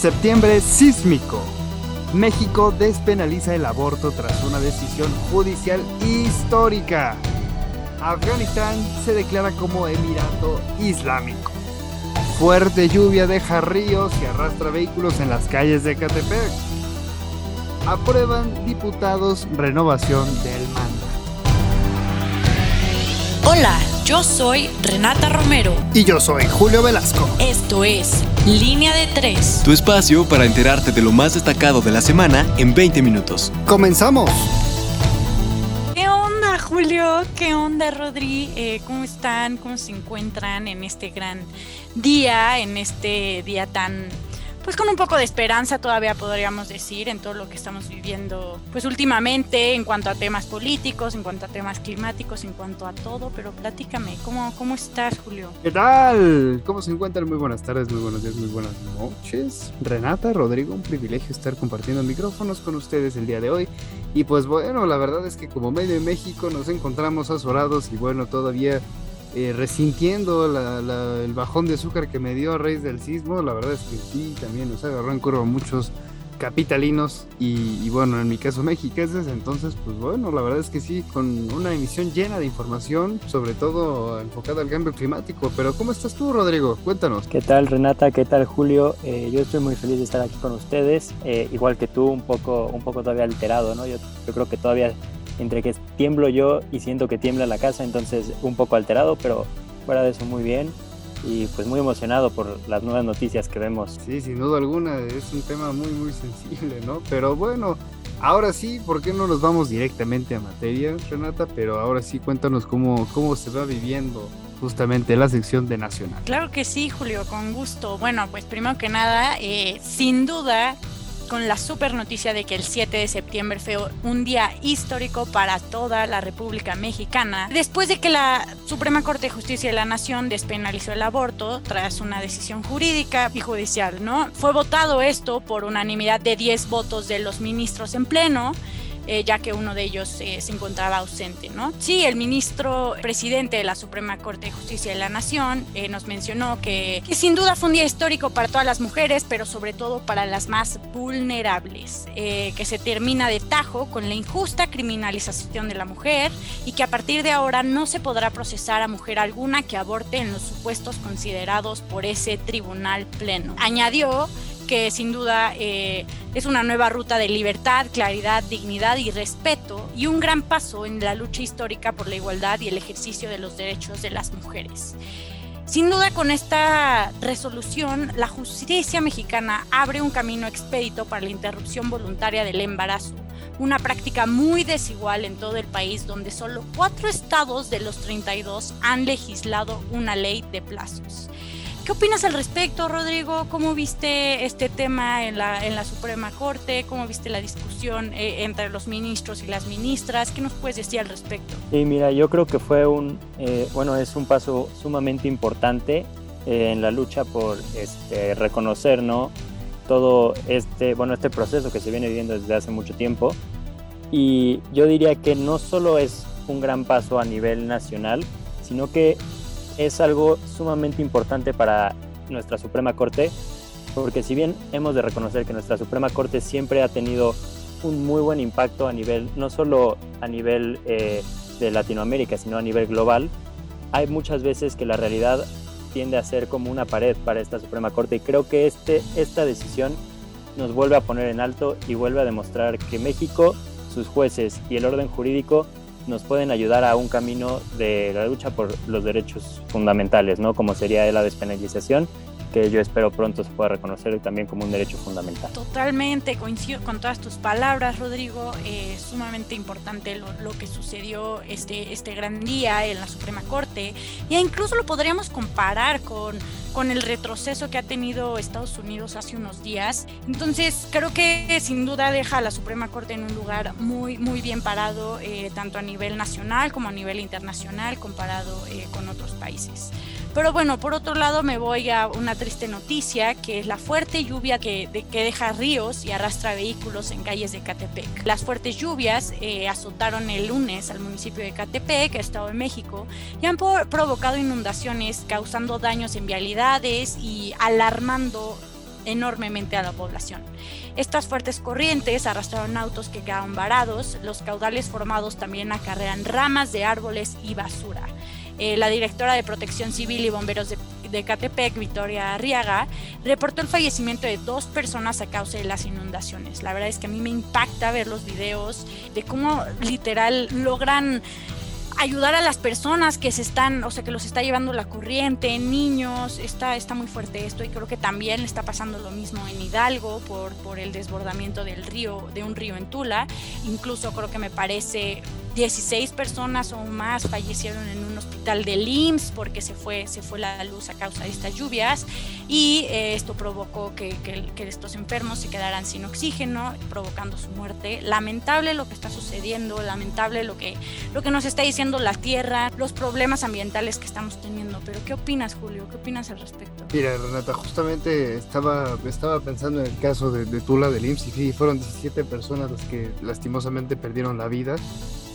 Septiembre sísmico. México despenaliza el aborto tras una decisión judicial histórica. Afganistán se declara como Emirato Islámico. Fuerte lluvia deja ríos y arrastra vehículos en las calles de Catepec. Aprueban diputados renovación del mandato. Hola, yo soy Renata Romero. Y yo soy Julio Velasco. Esto es Línea de Tres. Tu espacio para enterarte de lo más destacado de la semana en 20 minutos. ¡Comenzamos! ¿Qué onda, Julio? ¿Qué onda, Rodri? Eh, ¿Cómo están? ¿Cómo se encuentran en este gran día? En este día tan pues con un poco de esperanza todavía podríamos decir en todo lo que estamos viviendo pues últimamente en cuanto a temas políticos, en cuanto a temas climáticos, en cuanto a todo, pero platícame, ¿cómo, cómo estás Julio? ¿Qué tal? ¿Cómo se encuentran? Muy buenas tardes, muy buenos días, muy buenas noches. Renata, Rodrigo, un privilegio estar compartiendo micrófonos con ustedes el día de hoy. Y pues bueno, la verdad es que como medio de México nos encontramos azorados y bueno, todavía eh, resintiendo el bajón de azúcar que me dio a raíz del sismo. La verdad es que sí, también nos agarró en curva muchos capitalinos y, bueno, en mi caso mexicanos. Entonces, pues bueno, la verdad es que sí, con una emisión llena de información, sobre todo enfocada al cambio climático. Pero ¿cómo estás tú, Rodrigo? Cuéntanos. ¿Qué tal, Renata? ¿Qué tal, Julio? Eh, yo estoy muy feliz de estar aquí con ustedes. Eh, igual que tú, un poco, un poco todavía alterado, ¿no? Yo, yo creo que todavía entre que tiemblo yo y siento que tiembla la casa, entonces un poco alterado, pero fuera de eso muy bien y pues muy emocionado por las nuevas noticias que vemos. Sí, sin duda alguna, es un tema muy muy sensible, ¿no? Pero bueno, ahora sí, ¿por qué no nos vamos directamente a materia, Renata? Pero ahora sí, cuéntanos cómo, cómo se va viviendo justamente la sección de Nacional. Claro que sí, Julio, con gusto. Bueno, pues primero que nada, eh, sin duda con la super noticia de que el 7 de septiembre fue un día histórico para toda la República Mexicana, después de que la Suprema Corte de Justicia de la Nación despenalizó el aborto tras una decisión jurídica y judicial, ¿no? Fue votado esto por unanimidad de 10 votos de los ministros en pleno eh, ya que uno de ellos eh, se encontraba ausente, ¿no? Sí, el ministro presidente de la Suprema Corte de Justicia de la Nación eh, nos mencionó que, que, sin duda fue un día histórico para todas las mujeres, pero sobre todo para las más vulnerables, que se termina de tajo con la injusta criminalización de la mujer y que a partir de ahora no se podrá procesar a mujer alguna que aborte en los supuestos considerados por ese tribunal pleno. Añadió que sin duda eh, es una nueva ruta de libertad, claridad, dignidad y respeto y un gran paso en la lucha histórica por la igualdad y el ejercicio de los derechos de las mujeres. Sin duda con esta resolución, la justicia mexicana abre un camino expedito para la interrupción voluntaria del embarazo, una práctica muy desigual en todo el país donde solo cuatro estados de los 32 han legislado una ley de plazos. ¿Qué opinas al respecto, Rodrigo? ¿Cómo viste este tema en la, en la Suprema Corte? ¿Cómo viste la discusión eh, entre los ministros y las ministras? ¿Qué nos puedes decir al respecto? Sí, mira, yo creo que fue un, eh, bueno, es un paso sumamente importante eh, en la lucha por este, reconocer, ¿no? Todo este, bueno, este proceso que se viene viviendo desde hace mucho tiempo. Y yo diría que no solo es un gran paso a nivel nacional, sino que es algo sumamente importante para nuestra Suprema Corte, porque si bien hemos de reconocer que nuestra Suprema Corte siempre ha tenido un muy buen impacto a nivel, no solo a nivel eh, de Latinoamérica, sino a nivel global, hay muchas veces que la realidad tiende a ser como una pared para esta Suprema Corte y creo que este, esta decisión nos vuelve a poner en alto y vuelve a demostrar que México, sus jueces y el orden jurídico nos pueden ayudar a un camino de la lucha por los derechos fundamentales, ¿no? Como sería la despenalización que yo espero pronto se pueda reconocer también como un derecho fundamental. Totalmente, coincido con todas tus palabras, Rodrigo. Es sumamente importante lo, lo, que sucedió este, este gran día en la Suprema Corte. E incluso lo podríamos comparar con con el retroceso que ha tenido Estados Unidos hace unos días. Entonces, creo que sin duda deja a la Suprema Corte en un lugar muy, muy bien parado, eh, tanto a nivel nacional como a nivel internacional, comparado eh, con otros países. Pero bueno, por otro lado me voy a una triste noticia, que es la fuerte lluvia que, deja ríos y arrastra vehículos en calles de Catepec. Las fuertes lluvias eh, azotaron el lunes al municipio de Catepec, Estado de México, y han provocado inundaciones causando daños en vialidades y alarmando enormemente a la población. Estas fuertes corrientes arrastraron autos que quedaron varados, los caudales formados también acarrean ramas de árboles y basura. Eh, la directora de Protección Civil y Bomberos de, de, Catepec, Victoria Arriaga, reportó el fallecimiento de dos personas a causa de las inundaciones. La verdad es que a mí me impacta ver los videos de cómo literal logran ayudar a las personas que se están, o sea, que los está llevando la corriente, niños, está, está muy fuerte esto y creo que también está pasando lo mismo en Hidalgo por, por el desbordamiento del río, de un río en Tula. Incluso creo que me parece 16 personas o más fallecieron en un hospital de IMSS porque se fue, se fue la luz a causa de estas lluvias y eh, esto provocó que, que, que, estos enfermos se quedaran sin oxígeno, provocando su muerte. Lamentable lo que está sucediendo, lamentable lo que, lo que nos está diciendo la Tierra, los problemas ambientales que estamos teniendo. Pero ¿qué opinas, Julio? ¿Qué opinas al respecto? Mira, Renata, justamente estaba, estaba pensando en el caso de, de Tula del IMSS y fueron 17 personas las que lastimosamente perdieron la vida.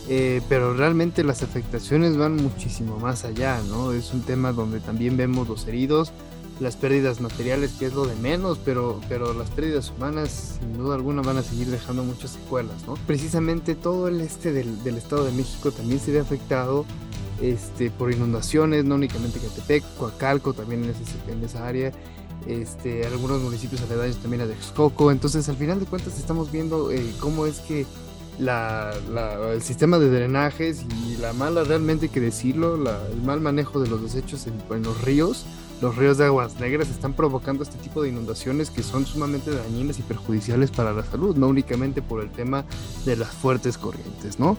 Eh, pero realmente las afectaciones van muchísimo más allá, ¿no? Es un tema donde también vemos los heridos, las pérdidas materiales, que es lo de menos, pero, pero las pérdidas humanas, sin duda alguna, van a seguir dejando muchas secuelas, ¿no? Precisamente todo el este del, del Estado de México también se ve afectado este, por inundaciones, no únicamente Catepec, Coacalco también en, ese, en esa área. Este, algunos municipios aledaños también a Texcoco. Entonces, al final de cuentas, estamos viendo eh, cómo es que la, la, el sistema de drenajes y la mala, realmente hay que decirlo, la, el mal manejo de los desechos en, los ríos, los ríos de aguas negras están provocando este tipo de inundaciones que son sumamente dañinas y perjudiciales para la salud, no únicamente por el tema de las fuertes corrientes, ¿no?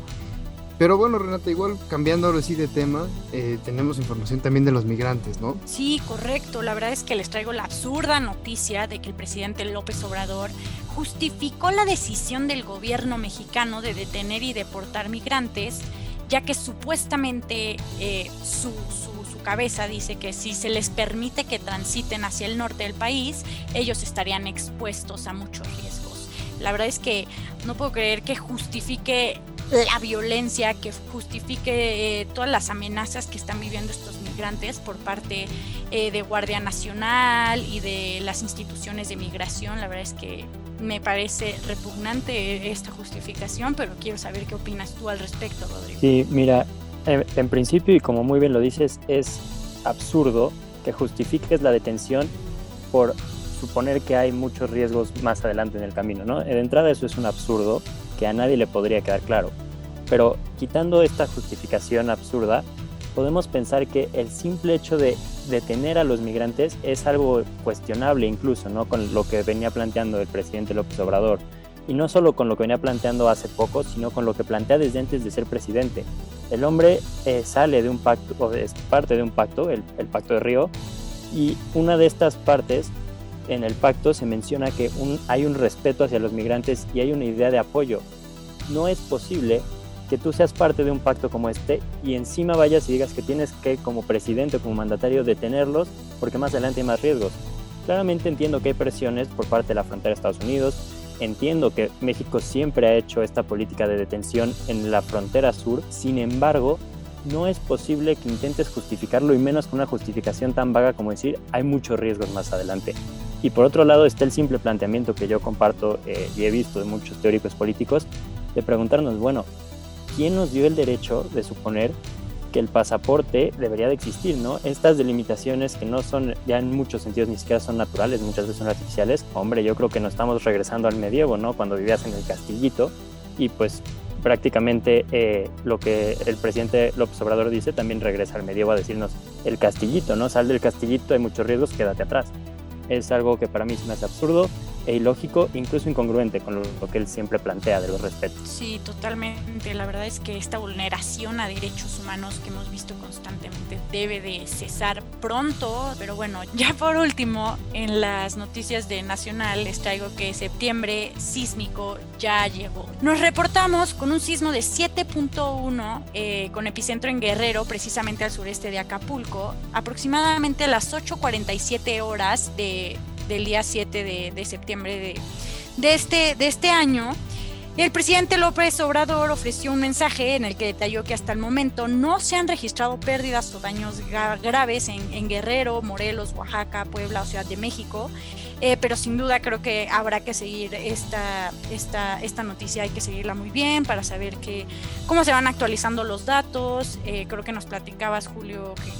Pero bueno, Renata, igual cambiando ahora sí de tema, eh, tenemos información también de los migrantes, ¿no? Sí, correcto. La verdad es que les traigo la absurda noticia de que el presidente López Obrador justificó la decisión del gobierno mexicano de detener y deportar migrantes, ya que supuestamente eh, su, su, su, cabeza dice que si se les permite que transiten hacia el norte del país, ellos estarían expuestos a muchos riesgos. La verdad es que no puedo creer que justifique la violencia, que justifique eh, todas las amenazas que están viviendo estos migrantes por parte eh, de Guardia Nacional y de las instituciones de migración. La verdad es que me parece repugnante esta justificación, pero quiero saber qué opinas tú al respecto, Rodrigo. Sí, mira, en, en principio, y como muy bien lo dices, es absurdo que justifiques la detención por suponer que hay muchos riesgos más adelante en el camino, ¿no? De entrada eso es un absurdo que a nadie le podría quedar claro. Pero quitando esta justificación absurda, podemos pensar que el simple hecho de detener a los migrantes es algo cuestionable incluso, ¿no? Con lo que venía planteando el presidente López Obrador. Y no solo con lo que venía planteando hace poco, sino con lo que plantea desde antes de ser presidente. El hombre eh, sale de un pacto, o es parte de un pacto, el, el Pacto de Río, y una de estas partes en el pacto se menciona que hay un respeto hacia los migrantes y hay una idea de apoyo. No es posible que tú seas parte de un pacto como este y encima vayas y digas que tienes que, como presidente o como mandatario, detenerlos porque más adelante hay más riesgos. Claramente entiendo que hay presiones por parte de la frontera de Estados Unidos, entiendo que México siempre ha hecho esta política de detención en la frontera sur, sin embargo, no es posible que intentes justificarlo y menos con una justificación tan vaga como decir hay muchos riesgos más adelante. Y por otro lado está el simple planteamiento que yo comparto eh, y he visto de muchos teóricos políticos de preguntarnos, bueno, ¿quién nos dio el derecho de suponer que el pasaporte debería de existir, ¿no? Estas delimitaciones que no son, ya en muchos sentidos ni siquiera son naturales, muchas veces son artificiales, hombre, yo creo que nos estamos regresando al medievo, ¿no? Cuando vivías en el castillito y pues prácticamente eh, lo que el presidente López Obrador dice también regresa al medievo a decirnos el castillito, ¿no? Sal del castillito, hay muchos riesgos, quédate atrás es algo que para mí se me hace absurdo e ilógico, incluso incongruente con lo, que él siempre plantea de los respetos. Sí, totalmente. La verdad es que esta vulneración a derechos humanos que hemos visto constantemente debe de cesar pronto. Pero bueno, ya por último, en las noticias de Nacional les traigo que septiembre sísmico ya llegó. Nos reportamos con un sismo de 7.1 eh, con epicentro en Guerrero, precisamente al sureste de Acapulco, aproximadamente a las 8.47 horas de del día 7 de, de septiembre de, de, este, de este año. El presidente López Obrador ofreció un mensaje en el que detalló que hasta el momento no se han registrado pérdidas o daños graves en, Guerrero, Morelos, Oaxaca, Puebla o Ciudad de México, eh, pero sin duda creo que habrá que seguir esta, esta, esta noticia, hay que seguirla muy bien para saber que, cómo se van actualizando los datos. Eh, creo que nos platicabas, Julio, que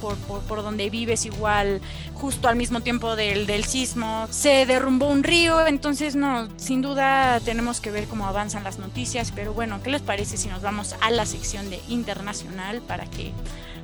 por, por, donde vives igual justo al mismo tiempo del, del sismo. Se derrumbó un río, entonces no, sin duda tenemos que ver cómo avanzan las noticias, pero bueno, ¿qué les parece si nos vamos a la sección de internacional para que,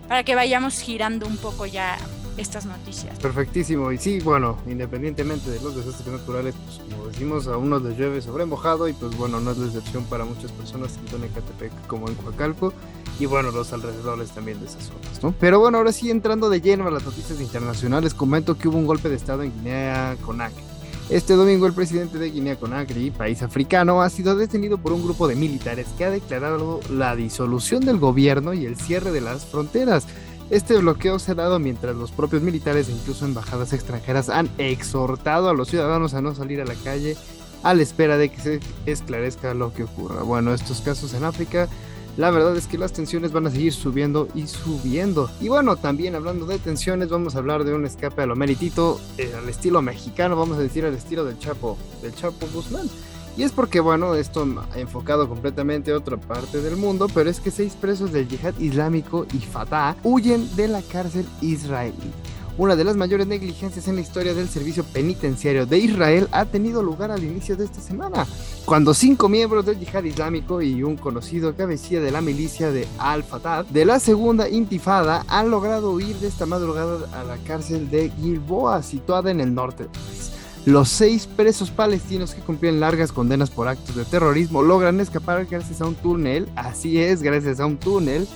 para que vayamos girando un poco ya estas noticias. Perfectísimo. Y sí, bueno, independientemente de los desastres naturales, pues como decimos, a uno les llueve sobre mojado y pues bueno, no es la excepción para muchas personas tanto en Ecatepec como en Coacalco y bueno, los alrededores también de esas zonas, ¿no? Pero bueno, ahora sí entrando de lleno a las noticias internacionales, comento que hubo un golpe de estado en Guinea Conakry. Este domingo el presidente de Guinea Conakry, país africano, ha sido detenido por un grupo de militares que ha declarado la disolución del gobierno y el cierre de las fronteras. Este bloqueo se ha dado mientras los propios militares e incluso embajadas extranjeras han exhortado a los ciudadanos a no salir a la calle a la espera de que se esclarezca lo que ocurra. Bueno, estos casos en África la verdad es que las tensiones van a seguir subiendo y subiendo. Y bueno, también hablando de tensiones, vamos a hablar de un escape a lo meritito, eh, al estilo mexicano, vamos a decir al estilo del Chapo, del Chapo Guzmán. Y es porque, bueno, esto ha enfocado completamente a otra parte del mundo, pero es que seis presos del yihad islámico y Fatah huyen de la cárcel israelí. Una de las mayores negligencias en la historia del servicio penitenciario de Israel ha tenido lugar al inicio de esta semana, cuando cinco miembros del yihad islámico y un conocido cabecilla de la milicia de Al-Fatah de la segunda intifada han logrado huir de esta madrugada a la cárcel de Gilboa, situada en el norte del país. Los seis presos palestinos que cumplían largas condenas por actos de terrorismo logran escapar gracias a un túnel, así es, gracias a un túnel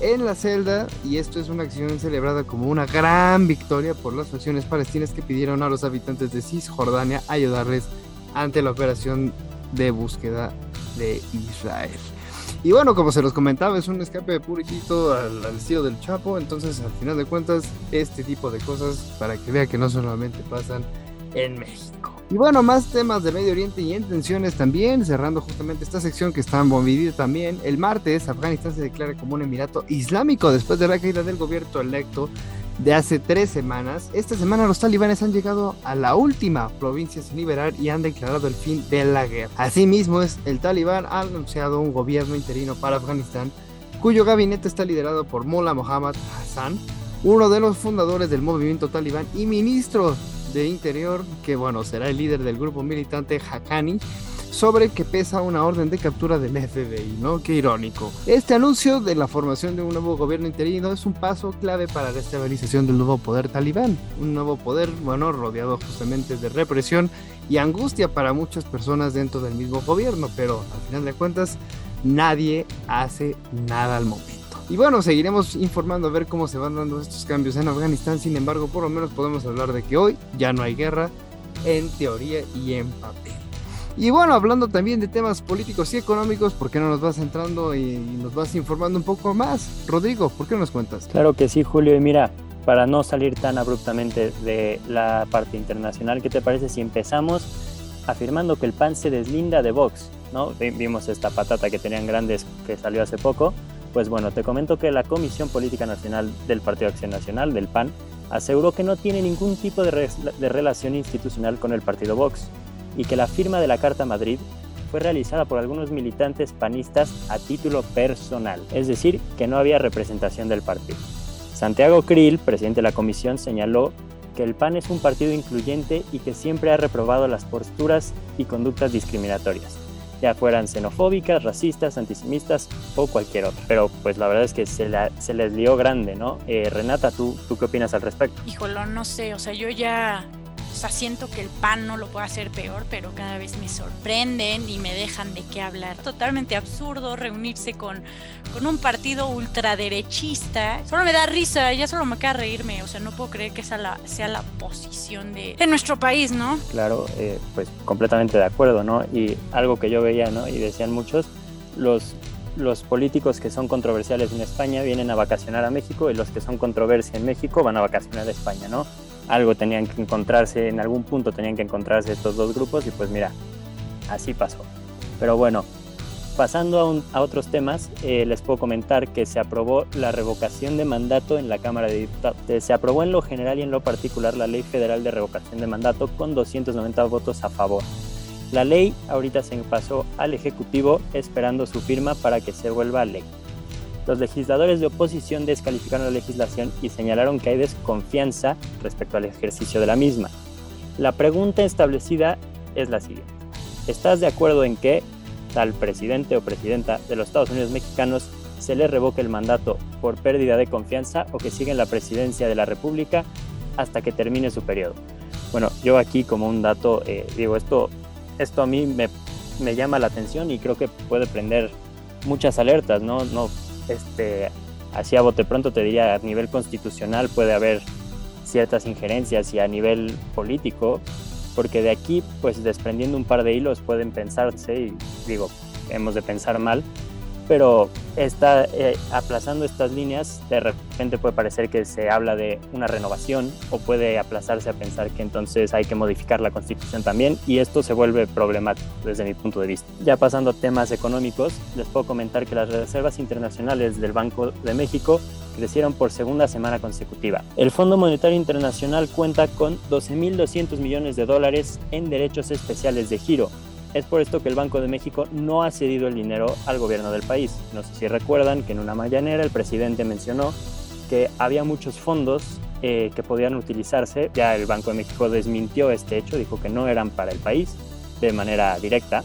en la celda y esto es una acción celebrada como una gran victoria por las facciones palestinas que pidieron a los habitantes de Cisjordania ayudarles ante la operación de búsqueda de Israel. Y bueno, como se los comentaba, es un escape puritito al, al estilo del Chapo, entonces al final de cuentas este tipo de cosas para que vea que no solamente pasan en México. Y bueno, más temas de Medio Oriente y en tensiones también, cerrando justamente esta sección que está en bombardeo también. El martes, Afganistán se declara como un emirato islámico después de la caída del gobierno electo de hace tres semanas. Esta semana los talibanes han llegado a la última provincia sin liberar y han declarado el fin de la guerra. Asimismo, el talibán ha anunciado un gobierno interino para Afganistán, cuyo gabinete está liderado por Mullah Mohammad Hassan, uno de los fundadores del movimiento talibán y ministro de Interior, que bueno, será el líder del grupo militante Haqqani, sobre que pesa una orden de captura del FBI, ¿no? Qué irónico. Este anuncio de la formación de un nuevo gobierno interino es un paso clave para la estabilización del nuevo poder talibán, un nuevo poder, bueno, rodeado justamente de represión y angustia para muchas personas dentro del mismo gobierno, pero al final de cuentas nadie hace nada al momento. Y bueno, seguiremos informando a ver cómo se van dando estos cambios en Afganistán. Sin embargo, por lo menos podemos hablar de que hoy ya no hay guerra en teoría y en papel. Y bueno, hablando también de temas políticos y económicos, ¿por qué no nos vas entrando y nos vas informando un poco más? Rodrigo, ¿por qué no nos cuentas? Claro que sí, Julio. Y mira, para no salir tan abruptamente de la parte internacional, ¿qué te parece si empezamos afirmando que el PAN se deslinda de Vox? ¿no? Vimos esta patata que tenían grandes que salió hace poco pues bueno, te comento que la Comisión Política Nacional del Partido Acción Nacional, del PAN, aseguró que no tiene ningún tipo de, relación institucional con el partido Vox y que la firma de la Carta Madrid fue realizada por algunos militantes panistas a título personal, es decir, que no había representación del partido. Santiago Krill, presidente de la comisión, señaló que el PAN es un partido incluyente y que siempre ha reprobado las posturas y conductas discriminatorias ya fueran xenofóbicas, racistas, antisemitas o cualquier otra. Pero pues la verdad es que se, se les lió grande, ¿no? Eh, Renata, ¿tú, ¿tú qué opinas al respecto? Híjolo, no sé, o sea, yo ya o sea, siento que el pan no lo puede hacer peor, pero cada vez me sorprenden y me dejan de qué hablar. Totalmente absurdo reunirse con, con un partido ultraderechista. Solo me da risa, ya solo me queda reírme. O sea, no puedo creer que esa la, sea la posición de, de nuestro país, ¿no? Claro, eh, pues completamente de acuerdo, ¿no? Y algo que yo veía, ¿no? Y decían muchos, los los políticos que son controversiales en España vienen a vacacionar a México y los que son controversia en México van a vacacionar a España, ¿no? Algo tenían que encontrarse, en algún punto tenían que encontrarse estos dos grupos y pues mira, así pasó. Pero bueno, pasando a, otros temas, eh, les puedo comentar que se aprobó la revocación de mandato en la Cámara de Diputados. Se aprobó en lo general y en lo particular la Ley Federal de Revocación de Mandato con 290 votos a favor. La ley ahorita se pasó al Ejecutivo esperando su firma para que se vuelva ley. Los legisladores de oposición descalificaron la legislación y señalaron que hay desconfianza respecto al ejercicio de la misma. La pregunta establecida es la siguiente. ¿Estás de acuerdo en que al presidente o presidenta de los Estados Unidos mexicanos se le revoque el mandato por pérdida de confianza o que siga en la presidencia de la República hasta que termine su periodo? Bueno, yo aquí como un dato, eh, digo, esto, esto a mí me, llama la atención y creo que puede prender muchas alertas, no este, así a bote pronto te diría, a nivel constitucional puede haber ciertas injerencias y a nivel político porque de aquí, pues desprendiendo un par de hilos pueden pensarse, y digo, hemos de pensar mal, pero está eh, aplazando estas líneas, de repente puede parecer que se habla de una renovación o puede aplazarse a pensar que entonces hay que modificar la constitución también y esto se vuelve problemático desde mi punto de vista. Ya pasando a temas económicos, les puedo comentar que las reservas internacionales del Banco de México crecieron por segunda semana consecutiva. El Fondo Monetario Internacional cuenta con 12.200 millones de dólares en derechos especiales de giro, es por esto que el Banco de México no ha cedido el dinero al gobierno del país. No sé si recuerdan que en una mañanera el presidente mencionó que había muchos fondos eh, que podían utilizarse. Ya el Banco de México desmintió este hecho, dijo que no eran para el país de manera directa.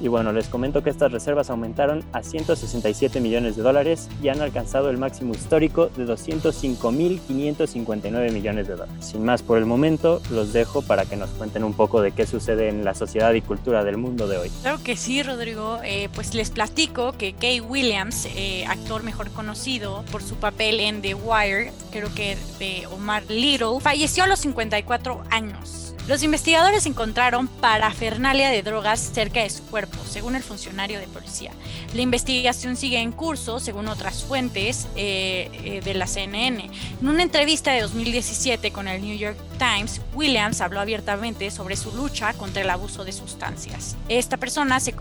Y bueno, les comento que estas reservas aumentaron a 167 millones de dólares y han alcanzado el máximo histórico de 205.559 millones de dólares. Sin más por el momento, los dejo para que nos cuenten un poco de qué sucede en la sociedad y cultura del mundo de hoy. Claro que sí, Rodrigo. Eh, pues les platico que Kay Williams, eh, actor mejor conocido por su papel en The Wire, creo que de Omar Little, falleció a los 54 años. Los investigadores encontraron parafernalia de drogas cerca de su cuerpo, según el funcionario de policía. La investigación sigue en curso, según otras fuentes eh, eh, de la CNN. En una entrevista de 2017 con el New York Times, Williams habló abiertamente sobre su lucha contra el abuso de sustancias. Esta persona se,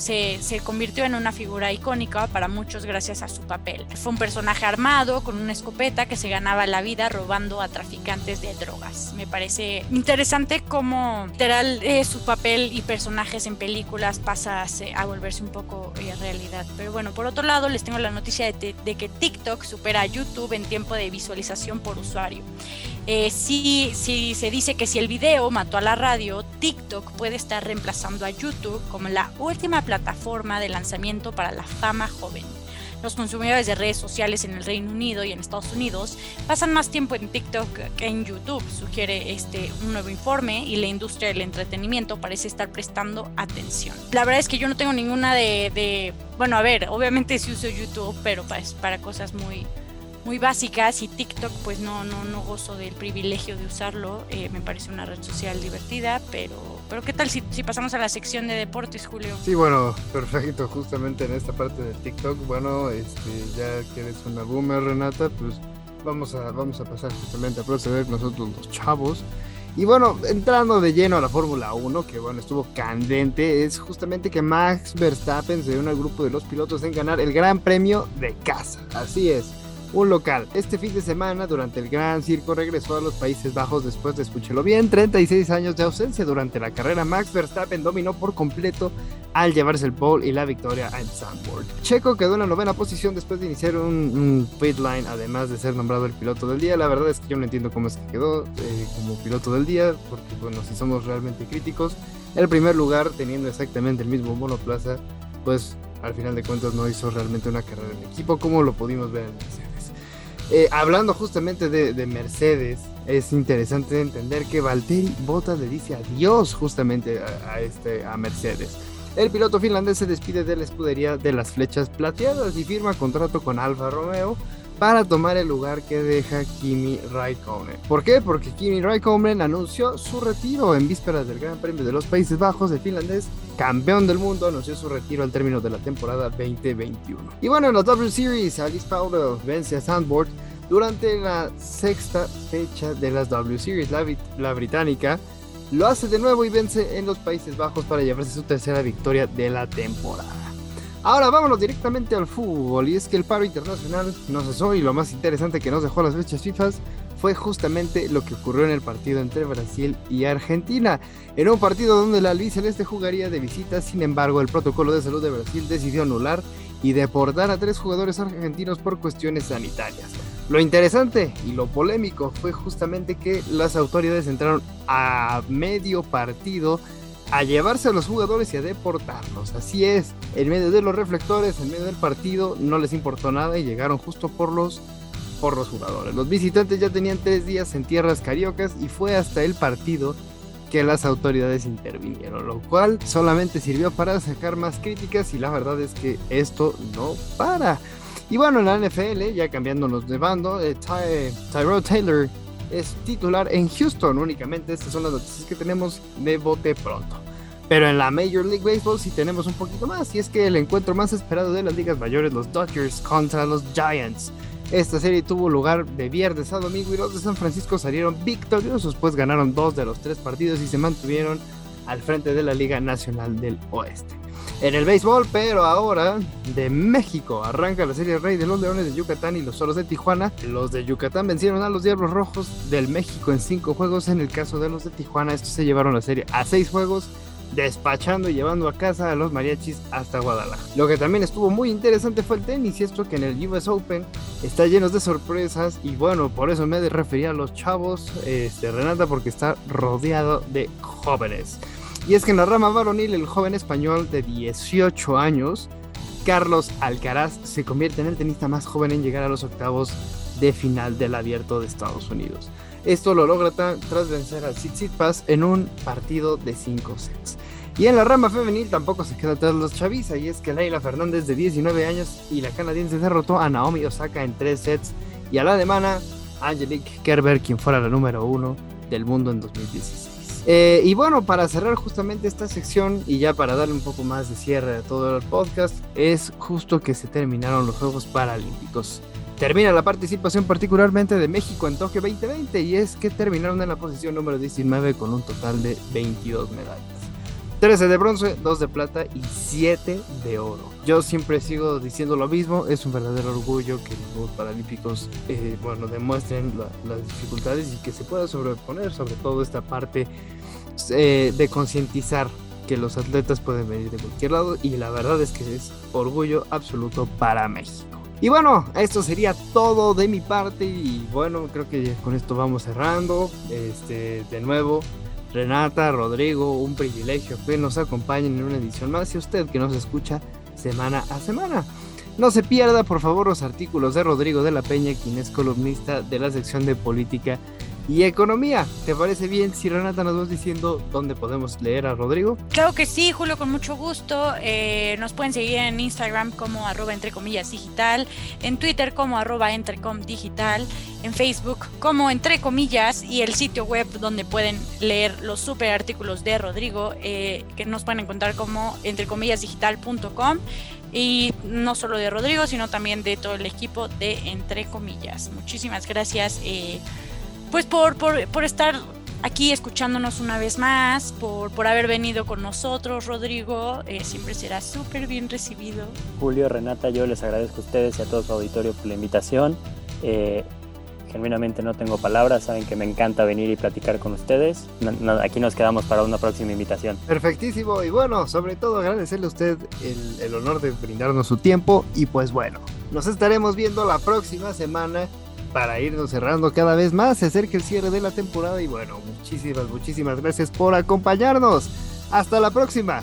se, se convirtió en una figura icónica para muchos gracias a su papel. Fue un personaje armado con una escopeta que se ganaba la vida robando a traficantes de drogas. Me parece interesante como literal eh, su papel y personajes en películas pasa a, volverse un poco eh, realidad. Pero bueno, por otro lado les tengo la noticia de, que TikTok supera a YouTube en tiempo de visualización por usuario. Eh, si se dice que si el video mató a la radio, TikTok puede estar reemplazando a YouTube como la última plataforma de lanzamiento para la fama joven. Los consumidores de redes sociales en el Reino Unido y en Estados Unidos pasan más tiempo en TikTok que en YouTube, sugiere este, un nuevo informe y la industria del entretenimiento parece estar prestando atención. La verdad es que yo no tengo ninguna de, bueno, a ver, obviamente sí uso YouTube, pero para, para cosas muy muy básicas y TikTok pues no, no, no gozo del privilegio de usarlo. Eh, me parece una red social divertida, pero, pero ¿qué tal si, si, pasamos a la sección de deportes, Julio? Sí, bueno, perfecto. Justamente en esta parte de TikTok, bueno, este, ya que eres una boomer, Renata, pues vamos a, vamos a pasar justamente a proceder nosotros los chavos. Y bueno, entrando de lleno a la Fórmula 1, que bueno, estuvo candente, es justamente que Max Verstappen se unió al grupo de los pilotos en ganar el Gran Premio de casa. Así es un local. Este fin de semana, durante el Gran Circo, regresó a los Países Bajos después de, escúchelo bien, 36 años de ausencia durante la carrera. Max Verstappen dominó por completo al llevarse el pole y la victoria en Sandboard. Checo quedó en la novena posición después de iniciar un, pit line, además de ser nombrado el piloto del día. La verdad es que yo no entiendo cómo es que quedó eh, como piloto del día, porque bueno, si somos realmente críticos, el primer lugar teniendo exactamente el mismo monoplaza, pues al final de cuentas no hizo realmente una carrera en equipo como lo pudimos ver en Mercedes. Eh, hablando justamente de, Mercedes, es interesante entender que Valtteri Bottas le dice adiós justamente a, este, a Mercedes. El piloto finlandés se despide de la escudería de las flechas plateadas y firma contrato con Alfa Romeo para tomar el lugar que deja Kimi Raikkonen. ¿Por qué? Porque Kimi Raikkonen anunció su retiro en vísperas del Gran Premio de los Países Bajos. El finlandés, campeón del mundo, anunció su retiro al término de la temporada 2021. Y bueno, en la W Series, Alice Powell vence a Sandboard durante la sexta fecha de las W Series. La británica lo hace de nuevo y vence en los Países Bajos para llevarse su tercera victoria de la temporada. Ahora vámonos directamente al fútbol y es que el paro internacional no cesó y lo más interesante que nos dejó las fechas FIFA fue justamente lo que ocurrió en el partido entre Brasil y Argentina. En un partido donde la Celeste jugaría de visita, sin embargo el protocolo de salud de Brasil decidió anular y deportar a tres jugadores argentinos por cuestiones sanitarias. Lo interesante y lo polémico fue justamente que las autoridades entraron a medio partido a llevarse a los jugadores y a deportarlos. Así es, en medio de los reflectores, en medio del partido, no les importó nada y llegaron justo por los, por los jugadores. Los visitantes ya tenían tres días en tierras cariocas y fue hasta el partido que las autoridades intervinieron, lo cual solamente sirvió para sacar más críticas y la verdad es que esto no para. Y bueno, en la NFL, ya cambiándonos de bando, eh, Taylor es titular en Houston únicamente. Estas son las noticias que tenemos de bote pronto. Pero en la Major League Baseball sí tenemos un poquito más. Y es que el encuentro más esperado de las ligas mayores, los Dodgers contra los Giants. Esta serie tuvo lugar de viernes a domingo y los de San Francisco salieron victoriosos, pues ganaron dos de los tres partidos y se mantuvieron al frente de la Liga Nacional del Oeste en el béisbol, pero ahora de México. Arranca la serie Rey de los Leones de Yucatán y los Solos de Tijuana. Los de Yucatán vencieron a los Diablos Rojos del México en cinco juegos. En el caso de los de Tijuana, estos se llevaron la serie a seis juegos despachando y llevando a casa a los mariachis hasta Guadalajara. Lo que también estuvo muy interesante fue el tenis y esto que en el US Open está lleno de sorpresas y bueno, por eso me refería a los chavos, este, Renata, porque está rodeado de jóvenes. Y es que en la rama varonil, el joven español de 18 años, Carlos Alcaraz, se convierte en el tenista más joven en llegar a los octavos de final del abierto de Estados Unidos. Esto lo logra tras vencer al Tsitsipas en un partido de 5 sets. Y en la rama femenil tampoco se queda atrás los Chavisa, y es que Leila Fernández de 19 años y la canadiense derrotó a Naomi Osaka en 3 sets y a la alemana Angelique Kerber, quien fuera la número 1 del mundo en 2016. Eh, y bueno, para cerrar justamente esta sección y ya para darle un poco más de cierre a todo el podcast, es justo que se terminaron los Juegos Paralímpicos. Termina la participación particularmente de México en Tokio 2020 y es que terminaron en la posición número 19 con un total de 22 medallas. 13 de bronce, 2 de plata y 7 de oro. Yo siempre sigo diciendo lo mismo, es un verdadero orgullo que los Juegos Paralímpicos eh, bueno, demuestren las dificultades y que se pueda sobreponer sobre todo esta parte eh, de concientizar que los atletas pueden venir de cualquier lado y la verdad es que es orgullo absoluto para México. Y bueno, esto sería todo de mi parte y bueno, creo que con esto vamos cerrando. Este, de nuevo, Renata, Rodrigo, un privilegio que nos acompañen en una edición más y usted que nos escucha semana a semana. No se pierda por favor los artículos de Rodrigo de la Peña, quien es columnista de la sección de política y economía. ¿Te parece bien si Renata nos vas diciendo dónde podemos leer a Rodrigo? Claro que sí, Julio, con mucho gusto. Eh, nos pueden seguir en Instagram como arroba entre comillas digital, en Twitter como arroba entrecom digital, en Facebook como entre comillas y el sitio web donde pueden leer los super artículos de Rodrigo eh, que nos pueden encontrar como entrecomillasdigital.com y no solo de Rodrigo, sino también de todo el equipo de Entre Comillas. Muchísimas gracias. Eh, pues por, por, estar aquí escuchándonos una vez más, por, por haber venido con nosotros, Rodrigo. Eh, siempre será súper bien recibido. Julio, Renata, yo les agradezco a ustedes y a todo su auditorio por la invitación. Eh, genuinamente no tengo palabras, saben que me encanta venir y platicar con ustedes. aquí nos quedamos para una próxima invitación. Perfectísimo, y bueno, sobre todo agradecerle a usted el, el honor de brindarnos su tiempo y pues bueno, nos estaremos viendo la próxima semana para irnos cerrando cada vez más. Se acerca el cierre de la temporada y bueno, muchísimas, muchísimas gracias por acompañarnos. Hasta la próxima.